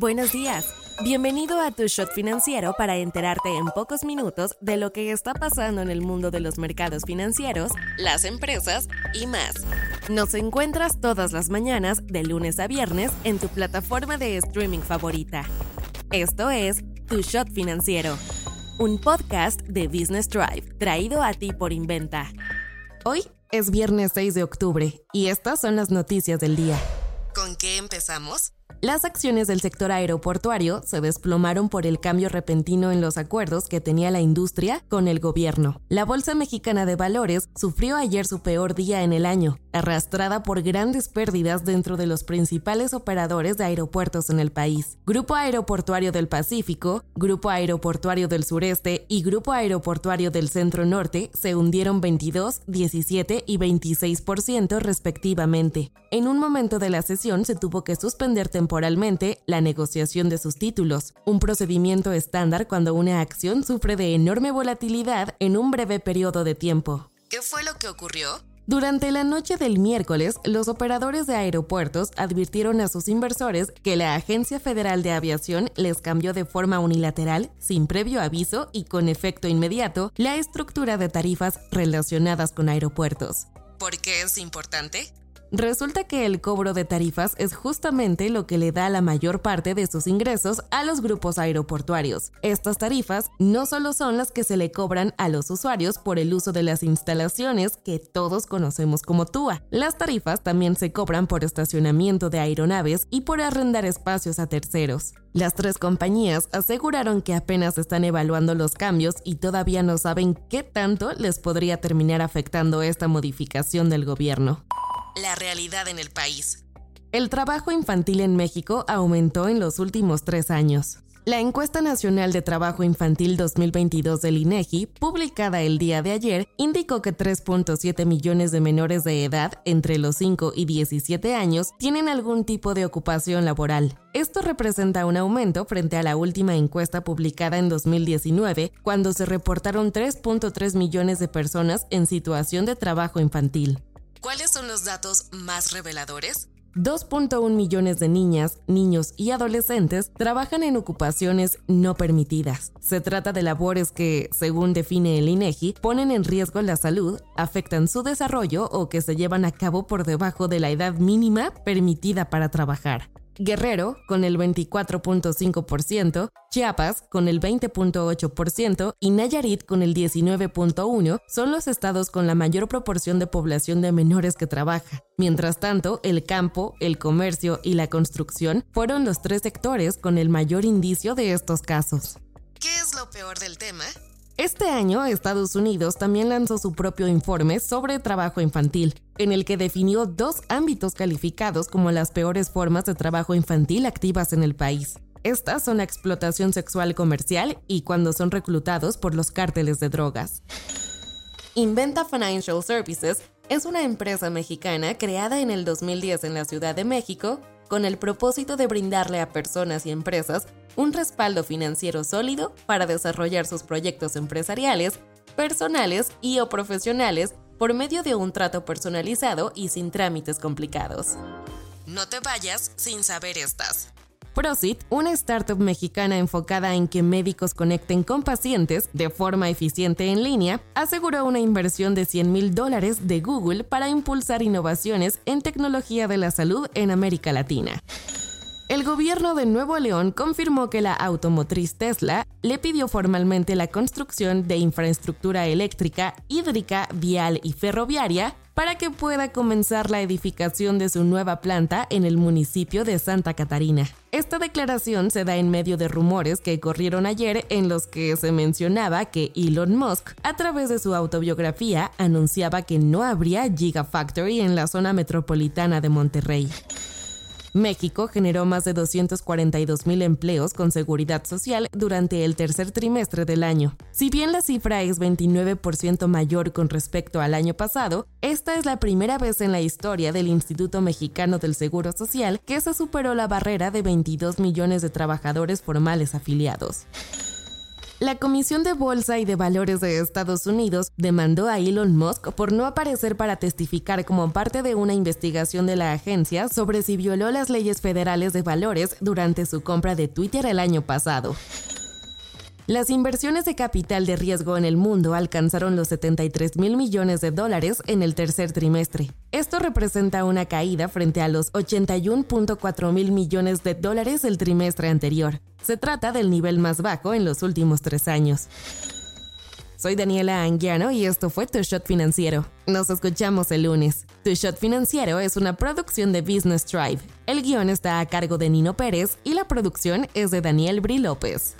Buenos días. Bienvenido a Tu Shot Financiero para enterarte en pocos minutos de lo que está pasando en el mundo de los mercados financieros, las empresas y más. Nos encuentras todas las mañanas, de lunes a viernes, en tu plataforma de streaming favorita. Esto es Tu Shot Financiero, un podcast de Business Drive traído a ti por Inventa. Hoy es viernes 6 de octubre y estas son las noticias del día. ¿Con qué empezamos? Las acciones del sector aeroportuario se desplomaron por el cambio repentino en los acuerdos que tenía la industria con el gobierno. La Bolsa Mexicana de Valores sufrió ayer su peor día en el año, arrastrada por grandes pérdidas dentro de los principales operadores de aeropuertos en el país. Grupo Aeroportuario del Pacífico, Grupo Aeroportuario del Sureste y Grupo Aeroportuario del Centro Norte se hundieron 22, 17 y 26% respectivamente. En un momento de la sesión se tuvo que suspender temporalmente la negociación de sus títulos, un procedimiento estándar cuando una acción sufre de enorme volatilidad en un breve periodo de tiempo. ¿Qué fue lo que ocurrió? Durante la noche del miércoles, los operadores de aeropuertos advirtieron a sus inversores que la Agencia Federal de Aviación les cambió de forma unilateral, sin previo aviso y con efecto inmediato, la estructura de tarifas relacionadas con aeropuertos. ¿Por qué es importante? Resulta que el cobro de tarifas es justamente lo que le da la mayor parte de sus ingresos a los grupos aeroportuarios. Estas tarifas no solo son las que se le cobran a los usuarios por el uso de las instalaciones que todos conocemos como TUA. Las tarifas también se cobran por estacionamiento de aeronaves y por arrendar espacios a terceros. Las tres compañías aseguraron que apenas están evaluando los cambios y todavía no saben qué tanto les podría terminar afectando esta modificación del gobierno la realidad en el país. El trabajo infantil en México aumentó en los últimos tres años. La encuesta nacional de trabajo infantil 2022 del INEGI, publicada el día de ayer, indicó que 3.7 millones de menores de edad entre los 5 y 17 años tienen algún tipo de ocupación laboral. Esto representa un aumento frente a la última encuesta publicada en 2019, cuando se reportaron 3.3 millones de personas en situación de trabajo infantil. ¿Cuáles son los datos más reveladores? 2.1 millones de niñas, niños y adolescentes trabajan en ocupaciones no permitidas. Se trata de labores que, según define el INEGI, ponen en riesgo la salud, afectan su desarrollo o que se llevan a cabo por debajo de la edad mínima permitida para trabajar. Guerrero con el 24.5%, Chiapas con el 20.8% y Nayarit con el 19.1% son los estados con la mayor proporción de población de menores que trabaja. Mientras tanto, el campo, el comercio y la construcción fueron los tres sectores con el mayor indicio de estos casos. ¿Qué es lo peor del tema? Este año, Estados Unidos también lanzó su propio informe sobre trabajo infantil, en el que definió dos ámbitos calificados como las peores formas de trabajo infantil activas en el país. Estas son la explotación sexual comercial y cuando son reclutados por los cárteles de drogas. Inventa Financial Services es una empresa mexicana creada en el 2010 en la Ciudad de México con el propósito de brindarle a personas y empresas un respaldo financiero sólido para desarrollar sus proyectos empresariales, personales y o profesionales por medio de un trato personalizado y sin trámites complicados. No te vayas sin saber estas. Prosit, una startup mexicana enfocada en que médicos conecten con pacientes de forma eficiente en línea, aseguró una inversión de 100 mil dólares de Google para impulsar innovaciones en tecnología de la salud en América Latina. El gobierno de Nuevo León confirmó que la automotriz Tesla le pidió formalmente la construcción de infraestructura eléctrica, hídrica, vial y ferroviaria para que pueda comenzar la edificación de su nueva planta en el municipio de Santa Catarina. Esta declaración se da en medio de rumores que corrieron ayer en los que se mencionaba que Elon Musk, a través de su autobiografía, anunciaba que no habría Gigafactory en la zona metropolitana de Monterrey. México generó más de 242 mil empleos con seguridad social durante el tercer trimestre del año. Si bien la cifra es 29% mayor con respecto al año pasado, esta es la primera vez en la historia del Instituto Mexicano del Seguro Social que se superó la barrera de 22 millones de trabajadores formales afiliados. La Comisión de Bolsa y de Valores de Estados Unidos demandó a Elon Musk por no aparecer para testificar como parte de una investigación de la agencia sobre si violó las leyes federales de valores durante su compra de Twitter el año pasado. Las inversiones de capital de riesgo en el mundo alcanzaron los 73 mil millones de dólares en el tercer trimestre. Esto representa una caída frente a los 81.4 mil millones de dólares del trimestre anterior. Se trata del nivel más bajo en los últimos tres años. Soy Daniela Anguiano y esto fue Tu Shot Financiero. Nos escuchamos el lunes. Tu Shot Financiero es una producción de Business Drive. El guion está a cargo de Nino Pérez y la producción es de Daniel Bri López.